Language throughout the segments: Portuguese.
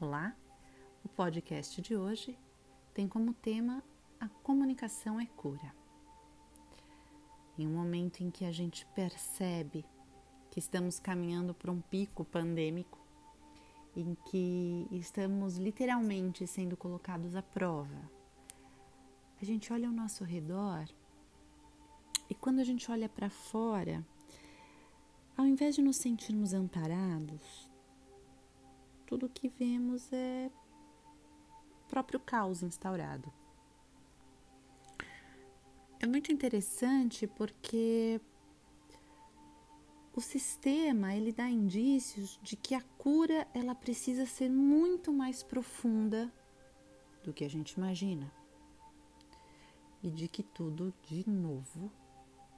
Olá, o podcast de hoje tem como tema a comunicação é cura. Em um momento em que a gente percebe que estamos caminhando para um pico pandêmico, em que estamos literalmente sendo colocados à prova, a gente olha ao nosso redor e quando a gente olha para fora, ao invés de nos sentirmos amparados, tudo que vemos é próprio caos instaurado. É muito interessante porque o sistema ele dá indícios de que a cura ela precisa ser muito mais profunda do que a gente imagina e de que tudo de novo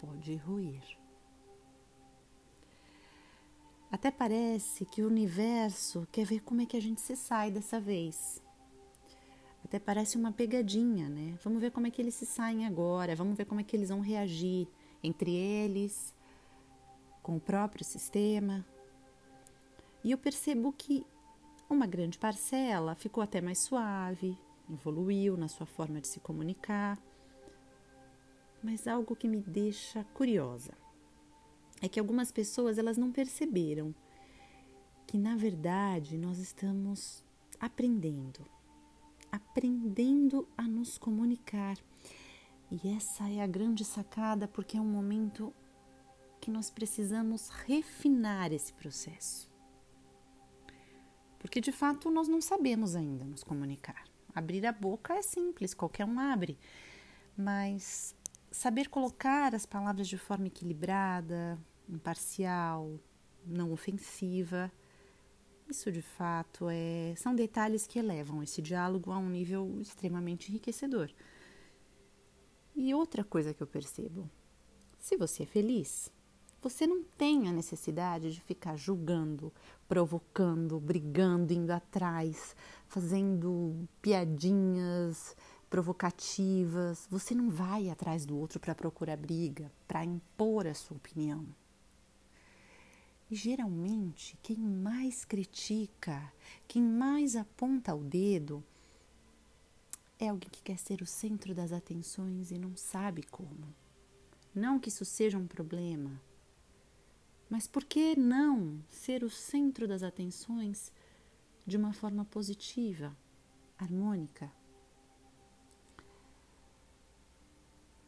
pode ruir. Até parece que o universo quer ver como é que a gente se sai dessa vez. Até parece uma pegadinha, né? Vamos ver como é que eles se saem agora, vamos ver como é que eles vão reagir entre eles, com o próprio sistema. E eu percebo que uma grande parcela ficou até mais suave, evoluiu na sua forma de se comunicar. Mas algo que me deixa curiosa é que algumas pessoas elas não perceberam que na verdade nós estamos aprendendo, aprendendo a nos comunicar. E essa é a grande sacada porque é um momento que nós precisamos refinar esse processo. Porque de fato nós não sabemos ainda nos comunicar. Abrir a boca é simples, qualquer um abre, mas saber colocar as palavras de forma equilibrada, imparcial, não ofensiva. Isso de fato é, são detalhes que elevam esse diálogo a um nível extremamente enriquecedor. E outra coisa que eu percebo: se você é feliz, você não tem a necessidade de ficar julgando, provocando, brigando, indo atrás, fazendo piadinhas provocativas. Você não vai atrás do outro para procurar briga, para impor a sua opinião. E geralmente, quem mais critica, quem mais aponta o dedo, é alguém que quer ser o centro das atenções e não sabe como. Não que isso seja um problema, mas por que não ser o centro das atenções de uma forma positiva, harmônica?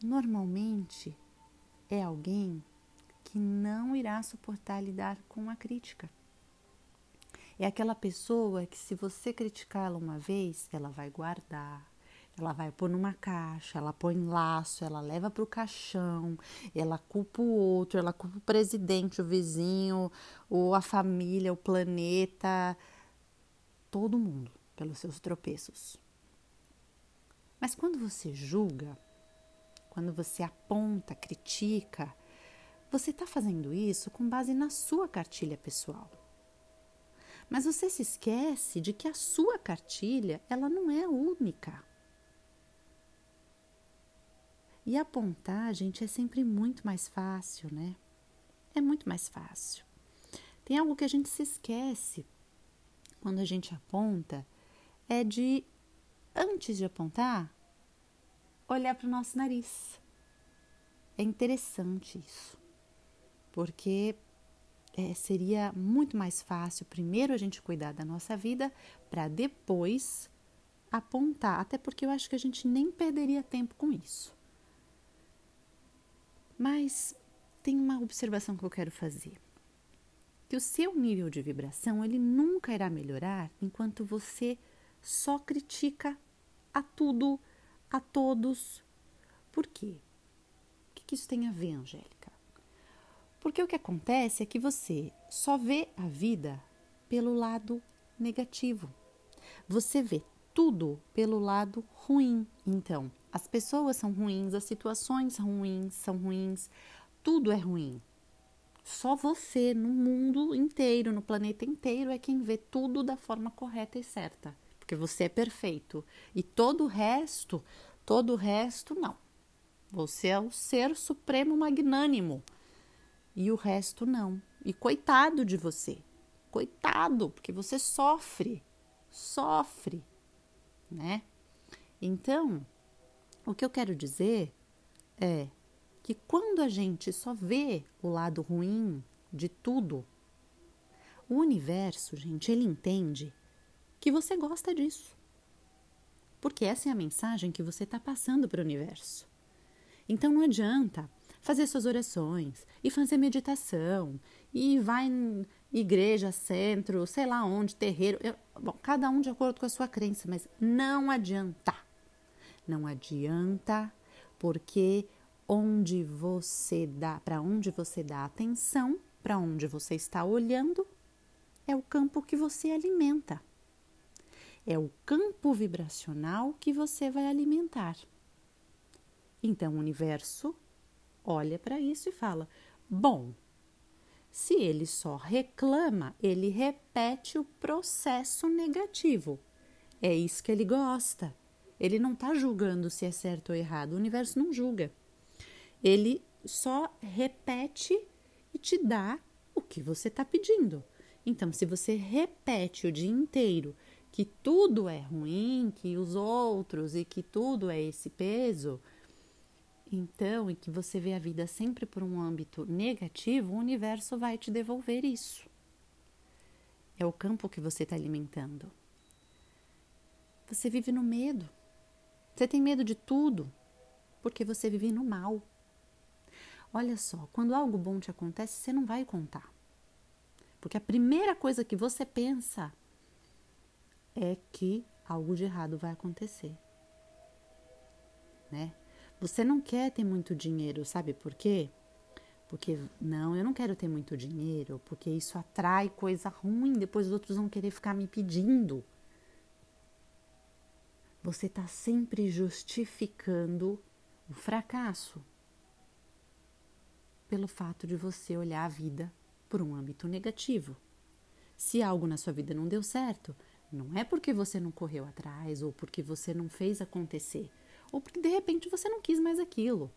Normalmente é alguém que não irá suportar lidar com a crítica. É aquela pessoa que, se você criticá-la uma vez, ela vai guardar, ela vai pôr numa caixa, ela põe laço, ela leva para o caixão, ela culpa o outro, ela culpa o presidente, o vizinho, ou a família, o planeta, todo mundo pelos seus tropeços. Mas quando você julga, quando você aponta, critica, você está fazendo isso com base na sua cartilha pessoal. Mas você se esquece de que a sua cartilha, ela não é única. E apontar, gente, é sempre muito mais fácil, né? É muito mais fácil. Tem algo que a gente se esquece quando a gente aponta, é de, antes de apontar, olhar para o nosso nariz. É interessante isso porque é, seria muito mais fácil primeiro a gente cuidar da nossa vida para depois apontar, até porque eu acho que a gente nem perderia tempo com isso. Mas tem uma observação que eu quero fazer. Que o seu nível de vibração ele nunca irá melhorar enquanto você só critica a tudo, a todos. Por quê? O que isso tem a ver, Angélica? Porque o que acontece é que você só vê a vida pelo lado negativo. Você vê tudo pelo lado ruim. Então, as pessoas são ruins, as situações ruins, são ruins, tudo é ruim. Só você no mundo inteiro, no planeta inteiro, é quem vê tudo da forma correta e certa. Porque você é perfeito. E todo o resto, todo o resto, não. Você é o ser supremo magnânimo e o resto não. E coitado de você. Coitado, porque você sofre. sofre, né? Então, o que eu quero dizer é que quando a gente só vê o lado ruim de tudo, o universo, gente, ele entende que você gosta disso. Porque essa é a mensagem que você está passando para o universo. Então não adianta fazer suas orações e fazer meditação e vai em igreja, centro, sei lá onde, terreiro. Eu, bom, cada um de acordo com a sua crença, mas não adianta. Não adianta, porque onde você dá, para onde você dá atenção, para onde você está olhando, é o campo que você alimenta. É o campo vibracional que você vai alimentar. Então o universo olha para isso e fala: bom, se ele só reclama, ele repete o processo negativo. É isso que ele gosta. Ele não está julgando se é certo ou errado. O universo não julga. Ele só repete e te dá o que você está pedindo. Então, se você repete o dia inteiro que tudo é ruim, que os outros e que tudo é esse peso, então, e que você vê a vida sempre por um âmbito negativo, o universo vai te devolver isso. É o campo que você está alimentando. Você vive no medo. Você tem medo de tudo porque você vive no mal. Olha só, quando algo bom te acontece, você não vai contar. Porque a primeira coisa que você pensa é que algo de errado vai acontecer. Né? Você não quer ter muito dinheiro, sabe por quê? Porque não, eu não quero ter muito dinheiro, porque isso atrai coisa ruim, depois os outros vão querer ficar me pedindo. Você está sempre justificando o fracasso pelo fato de você olhar a vida por um âmbito negativo. Se algo na sua vida não deu certo, não é porque você não correu atrás ou porque você não fez acontecer, ou porque de repente você não quis mais aquilo,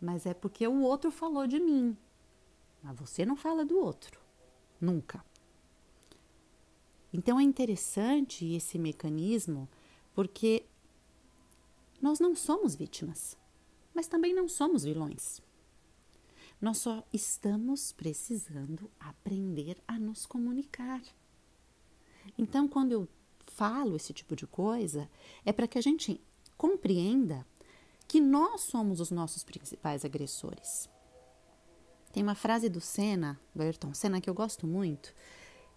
mas é porque o outro falou de mim. Mas você não fala do outro, nunca. Então é interessante esse mecanismo porque nós não somos vítimas, mas também não somos vilões. Nós só estamos precisando aprender a nos comunicar. Então, quando eu falo esse tipo de coisa, é para que a gente compreenda que nós somos os nossos principais agressores. Tem uma frase do Senna, do Ayrton Senna, que eu gosto muito.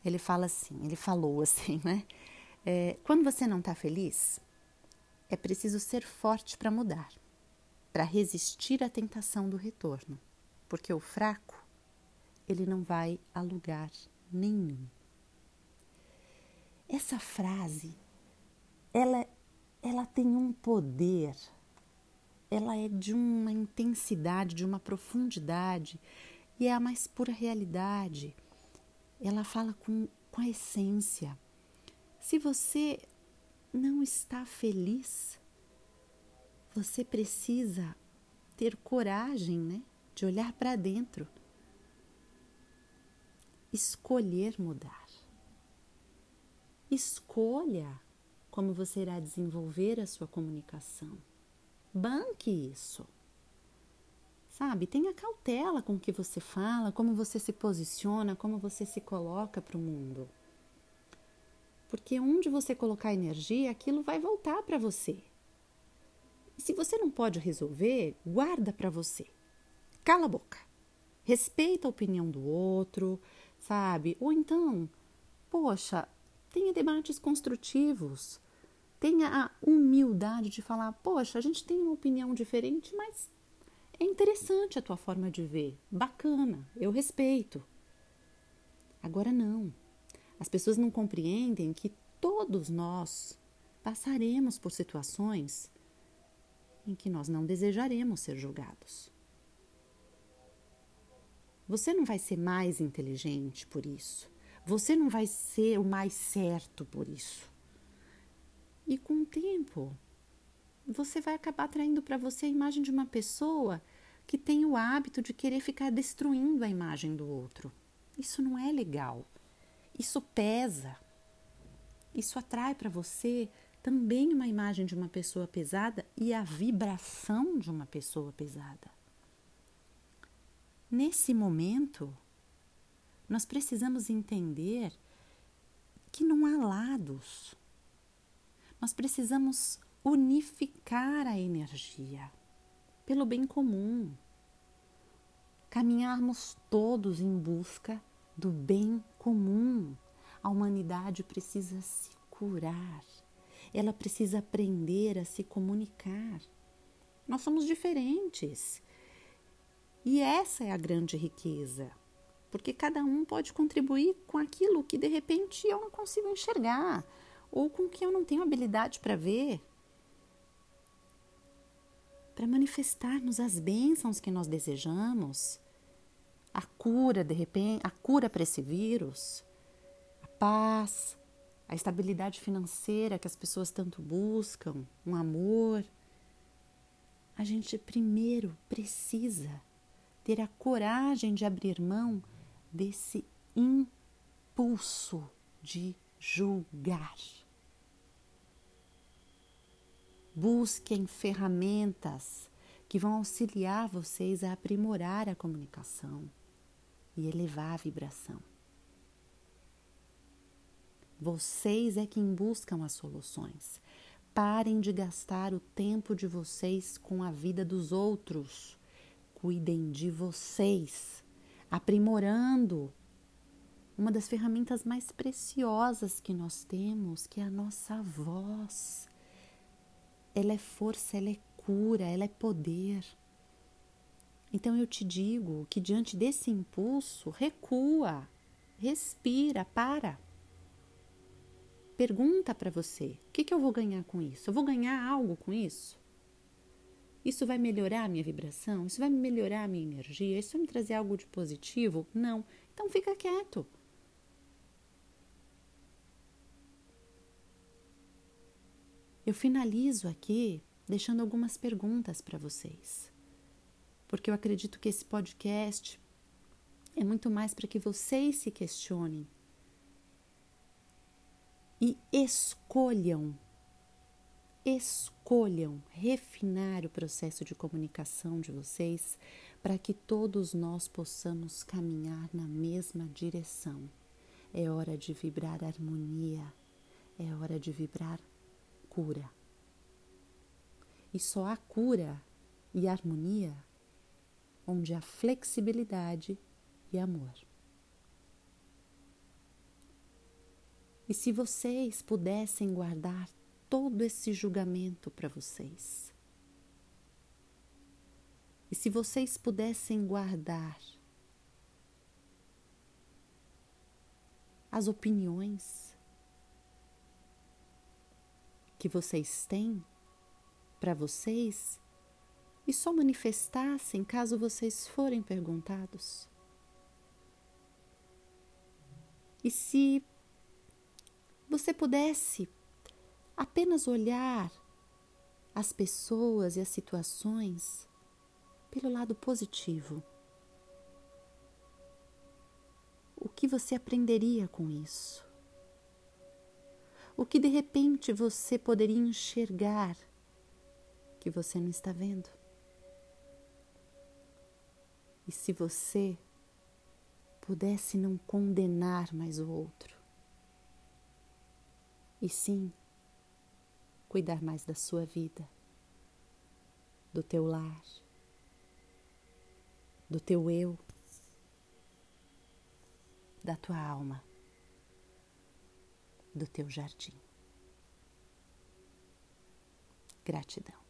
Ele fala assim, ele falou assim, né? É, quando você não está feliz, é preciso ser forte para mudar, para resistir à tentação do retorno, porque o fraco, ele não vai a lugar nenhum. Essa frase, ela, ela tem um poder, ela é de uma intensidade, de uma profundidade, e é a mais pura realidade. Ela fala com, com a essência se você não está feliz, você precisa ter coragem, né, de olhar para dentro, escolher mudar. Escolha como você irá desenvolver a sua comunicação. Banque isso. Sabe, tenha cautela com o que você fala, como você se posiciona, como você se coloca para o mundo. Porque onde você colocar energia, aquilo vai voltar para você. E se você não pode resolver, guarda para você. Cala a boca. Respeita a opinião do outro, sabe? Ou então, poxa, tenha debates construtivos. Tenha a humildade de falar: poxa, a gente tem uma opinião diferente, mas é interessante a tua forma de ver. Bacana, eu respeito. Agora não. As pessoas não compreendem que todos nós passaremos por situações em que nós não desejaremos ser julgados. Você não vai ser mais inteligente por isso. Você não vai ser o mais certo por isso. E com o tempo, você vai acabar atraindo para você a imagem de uma pessoa que tem o hábito de querer ficar destruindo a imagem do outro. Isso não é legal. Isso pesa. isso atrai para você também uma imagem de uma pessoa pesada e a vibração de uma pessoa pesada. Nesse momento, nós precisamos entender que não há lados. Nós precisamos unificar a energia pelo bem comum. Caminharmos todos em busca do bem comum. A humanidade precisa se curar. Ela precisa aprender a se comunicar. Nós somos diferentes. E essa é a grande riqueza, porque cada um pode contribuir com aquilo que de repente eu não consigo enxergar ou com que eu não tenho habilidade para ver. Para manifestarmos as bênçãos que nós desejamos, a cura de repente, a cura para esse vírus, a paz, a estabilidade financeira que as pessoas tanto buscam, um amor. A gente primeiro precisa ter a coragem de abrir mão desse impulso de julgar. Busquem ferramentas que vão auxiliar vocês a aprimorar a comunicação e elevar a vibração. Vocês é quem buscam as soluções. Parem de gastar o tempo de vocês com a vida dos outros. Cuidem de vocês, aprimorando uma das ferramentas mais preciosas que nós temos, que é a nossa voz. Ela é força, ela é cura, ela é poder. Então eu te digo que diante desse impulso, recua, respira, para. Pergunta para você: o que, que eu vou ganhar com isso? Eu vou ganhar algo com isso? Isso vai melhorar a minha vibração? Isso vai melhorar a minha energia? Isso vai me trazer algo de positivo? Não. Então fica quieto. Eu finalizo aqui deixando algumas perguntas para vocês, porque eu acredito que esse podcast é muito mais para que vocês se questionem e escolham, escolham refinar o processo de comunicação de vocês para que todos nós possamos caminhar na mesma direção. É hora de vibrar harmonia, é hora de vibrar cura. E só há cura e harmonia onde há flexibilidade e amor. E se vocês pudessem guardar todo esse julgamento para vocês? E se vocês pudessem guardar as opiniões que vocês têm para vocês e só manifestassem caso vocês forem perguntados? E se você pudesse apenas olhar as pessoas e as situações pelo lado positivo. O que você aprenderia com isso? O que de repente você poderia enxergar que você não está vendo? E se você pudesse não condenar mais o outro? e sim cuidar mais da sua vida, do teu lar, do teu eu, da tua alma, do teu jardim. Gratidão.